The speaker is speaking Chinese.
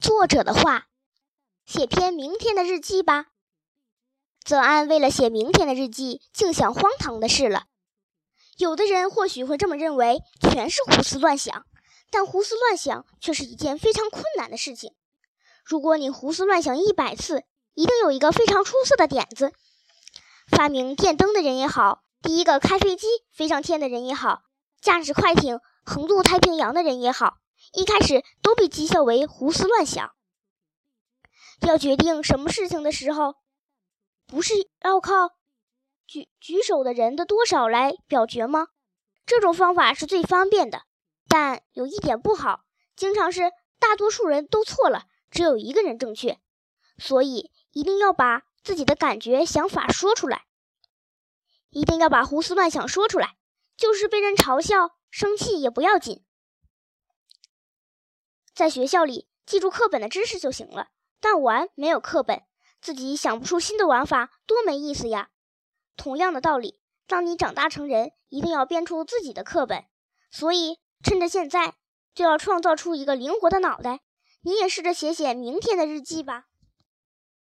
作者的话：写篇明天的日记吧。泽安为了写明天的日记，竟想荒唐的事了。有的人或许会这么认为，全是胡思乱想。但胡思乱想却是一件非常困难的事情。如果你胡思乱想一百次，一定有一个非常出色的点子。发明电灯的人也好，第一个开飞机飞上天的人也好，驾驶快艇横渡太平洋的人也好。一开始都被讥笑为胡思乱想。要决定什么事情的时候，不是要靠举举手的人的多少来表决吗？这种方法是最方便的，但有一点不好，经常是大多数人都错了，只有一个人正确。所以一定要把自己的感觉、想法说出来，一定要把胡思乱想说出来，就是被人嘲笑、生气也不要紧。在学校里记住课本的知识就行了，但玩没有课本，自己想不出新的玩法，多没意思呀！同样的道理，当你长大成人，一定要编出自己的课本。所以，趁着现在，就要创造出一个灵活的脑袋。你也试着写写明天的日记吧。